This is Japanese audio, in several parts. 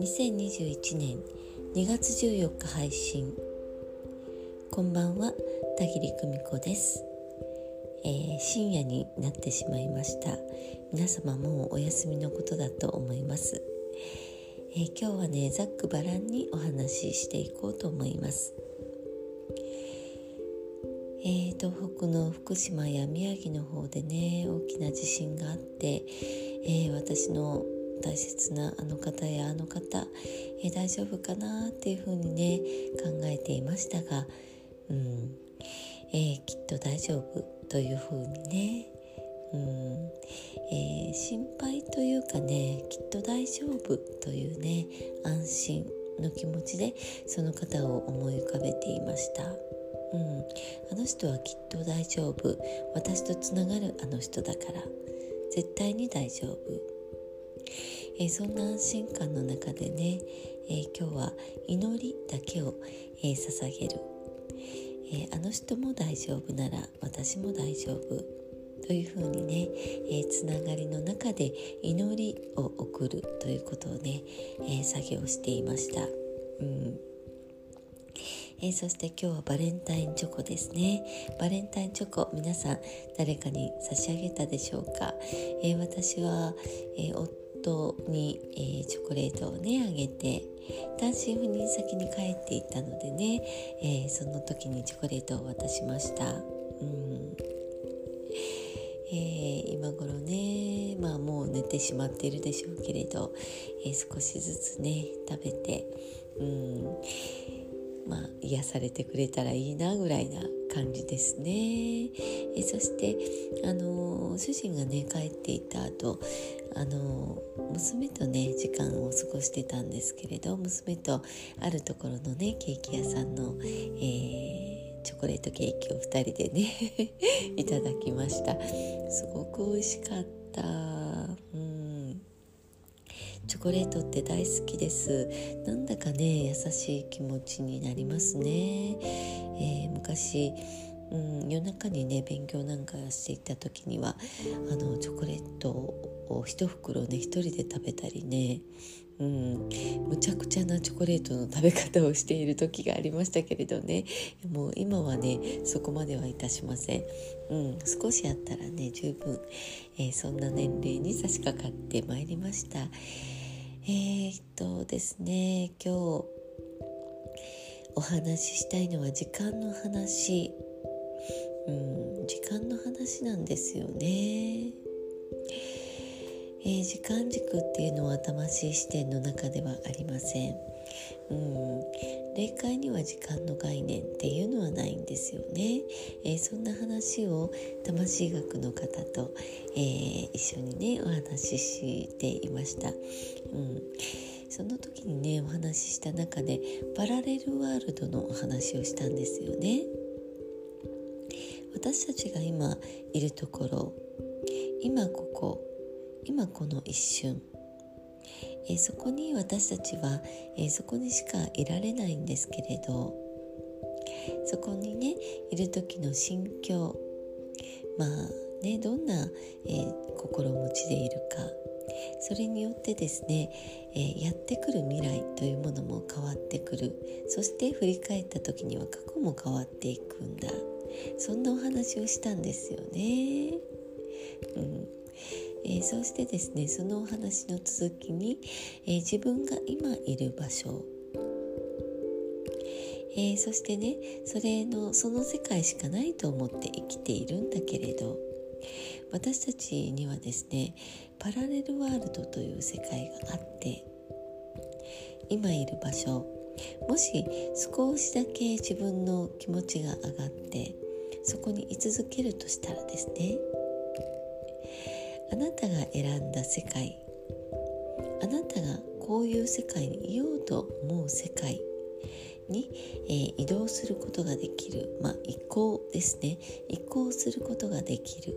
2021年2月14日配信。こんばんは田切久美子です、えー、深夜になってしまいました。皆様もお休みのことだと思います、えー、今日はねざっくばらんにお話ししていこうと思います。えー、東北の福島や宮城の方でね大きな地震があって、えー、私の大切なあの方やあの方、えー、大丈夫かなっていうふうにね考えていましたが、うんえきっと大丈夫というふうにね、うんえ心配というかねきっと大丈夫というね安心の気持ちでその方を思い浮かべていました。うん、あの人はきっと大丈夫。私とつながるあの人だから。絶対に大丈夫、え、そんな安心感の中でね、えー、今日は祈りだけを、えー、捧げる、えあの人も大丈夫なら私も大丈夫。というふうにね、えつながりの中で祈りを送るということをね、え作業していました。うん。えー、そして今日はバレンタインチョコですね。バレンタインチョコ皆さん誰かに差し上げたでしょうか、えー、私は、えー、夫に、えチョコレートをねあげて単身赴任先に帰っていたのでね、えその時にチョコレートを渡しました。うん。えー、今頃ねまあもう寝てしまっているでしょうけれど、えー、少しずつね食べてうん。まあ、癒されてくれたらいいなぐらいな感じですね。えそしてあの主人がね帰っていた後あの娘とね時間を過ごしてたんですけれど娘とあるところのねケーキ屋さんの、えー、チョコレートケーキを2人でね いただきましたすごく美味しかったチョコレートって大好きです。なんだかね優しい気持ちになりますね、えー、昔うん、夜中にね勉強なんかしていた時にはあのチョコレートを一袋ね一人で食べたりね、うん、むちゃくちゃなチョコレートの食べ方をしている時がありましたけれどね。もう今はねそこまではいたしません、うん、少しあったらね十分、えー、そんな年齢に差し掛かってまいりました。えー、っとですね今日お話ししたいのは時間の話。うん時間の話なんですよね、えー、時間軸っていうのは魂視点の中ではありません。うん霊界には時間の概念っていうのはないんですよね、えー、そんな話を魂学の方と、えー、一緒にねお話ししていました、うん、その時にねお話しした中でパラレルワールドのお話をしたんですよね。私たちが今いるところ今ここ今この一瞬えー、そこに私たちは、えー、そこにしかいられないんですけれどそこにねいる時の心境まあねどんな、えー、心持ちでいるかそれによってですね、えー、やってくる未来というものも変わってくる。そして振り返った時には過去も変わっていくんだ。そんなお話をしたんですよね。うん、えー、そしてですねそのお話の続きに、えー、自分が今いる場所えー、そしてねそれのその世界しかないと思って生きているんだけれど私たちにはですねパラレルワールドという世界があって今いる場所もし少しだけ自分の気持ちが上がってそこに居続けるとしたらですねあなたが選んだ世界。あなたがこういう世界にいようと思う世界に、えー、移動することができる、まあ、移行ですね。移行することができる。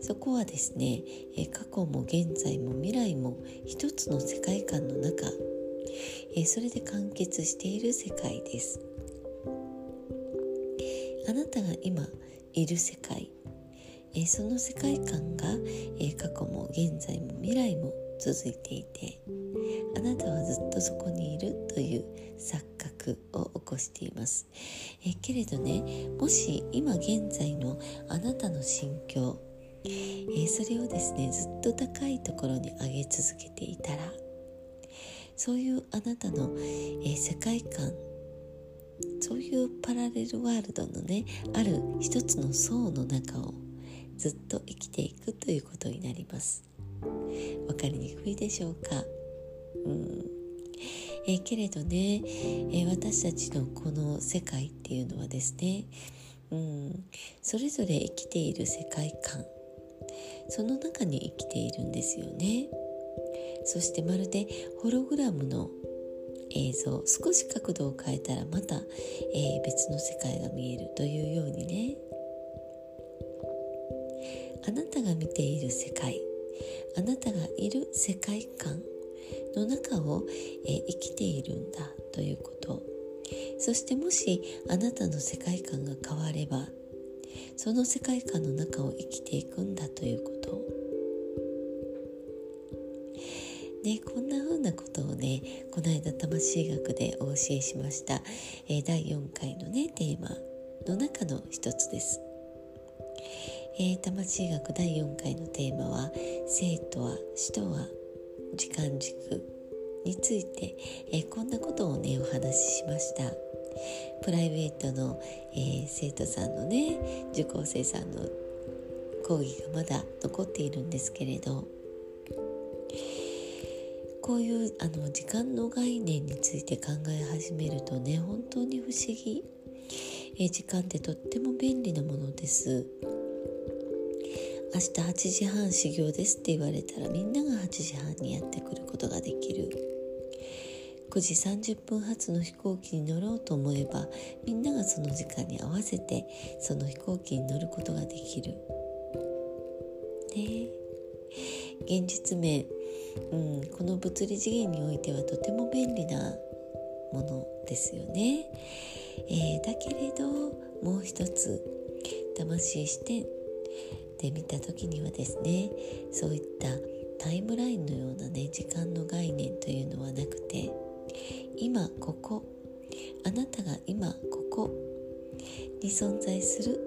そこはですね、えー、過去も現在も未来も一つの世界観の中、えー、それで完結している世界です。あなたが今いる世界。えその世界観が、え過去も現在も未来も続いていてあなたはずっとそこにいるという錯覚を起こしています、えけれどねもし今現在のあなたの心境、えそれをですねずっと高いところに上げ続けていたらそういうあなたの、え世界観そういうパラレルワールドのねある一つの層の中をずっと生きていくということになります。わかりにくいでしょうか？うん。え、けれどね、え、私たちのこの世界っていうのはですね、うん、それぞれ生きている世界観。その中に生きているんですよね。そしてまるでホログラムの映像。少し角度を変えたらまた、えー、別の世界が見えるというようにね。あなたが見ている世界あなたがいる世界観の中を、え、生きているんだということ。そしてもしあなたの世界観が変わればその世界観の中を生きていくんだということ。ね、こんな風なことをねこの間魂学でお教えしました、えー、第4回のねテーマの中の一つです、えー、魂学第4回のテーマは「生とは死とは時間軸」について、えー、こんなことをねお話ししました。プライベートの、えー、生徒さんのね受講生さんの講義がまだ残っているんですけれどこういうあの時間の概念について考え始めるとね本当に不思議。え時間ってとっても便利なものです。明日8時半始業ですって言われたらみんなが8時半にやってくることができる9時30分発の飛行機に乗ろうと思えばみんながその時間に合わせてその飛行機に乗ることができるね現実面うん、この物理次元においてはとても便利なものですよね。えー、だけれどもう一つ魂視点で見た時にはですねそういったタイムラインのようなね時間の概念というのはなくて今ここあなたが今ここに存在する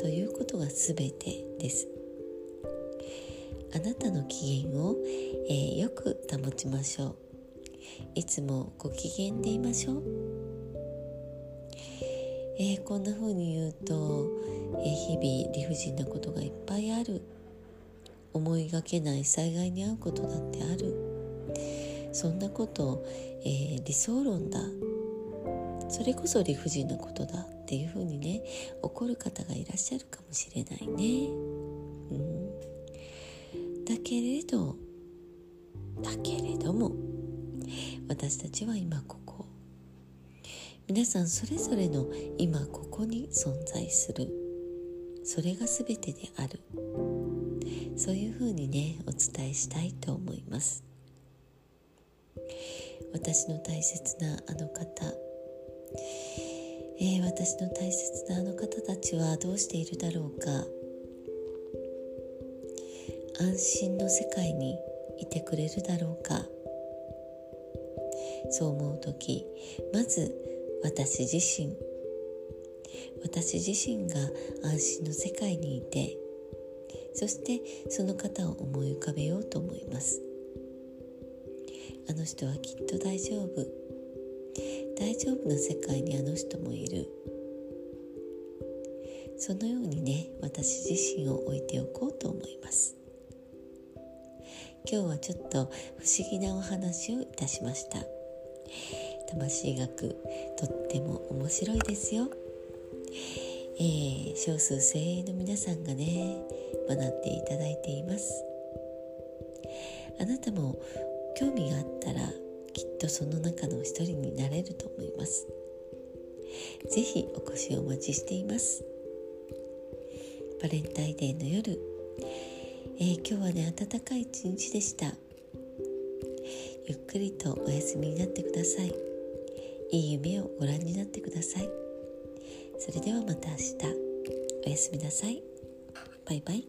ということが全てです。あなたの機嫌を、えー、よく保ちましょういつもご機嫌でいましょう、えー、こんな風に言うと、えー、日々理不尽なことがいっぱいある。思いがけない災害に遭うことだってある。そんなこと、えー、理想論だ。それこそ理不尽なことだっていうふうにね怒る方がいらっしゃるかもしれないね。うん。だけれどだけれども私たちは今ここ皆さんそれぞれの今ここに存在する。それが全てである。そういうふうにねお伝えしたいと思います。私の大切なあの方。えー、私の大切なあの方たちはどうしているだろうか。安心の世界にいてくれるだろうか。そう思う時まず私自身。私自身が安心の世界にいてそしてその方を思い浮かべようと思います。あの人はきっと大丈夫。大丈夫な世界にあの人もいる。そのようにね私自身を置いておこうと思います。今日はちょっと不思議なお話をいたしました。魂学とっても面白いですよ、えー、少数精鋭の皆さんがね学んでいただいています。あなたも興味があったらきっとその中の一人になれると思います。ぜひお越しをお待ちしています。バレンタインデーの夜えー、今日はね暖かい一日でした。ゆっくりとお休みになってください。いい夢をご覧になってください。それではまた明日。おやすみなさい。バイバイ。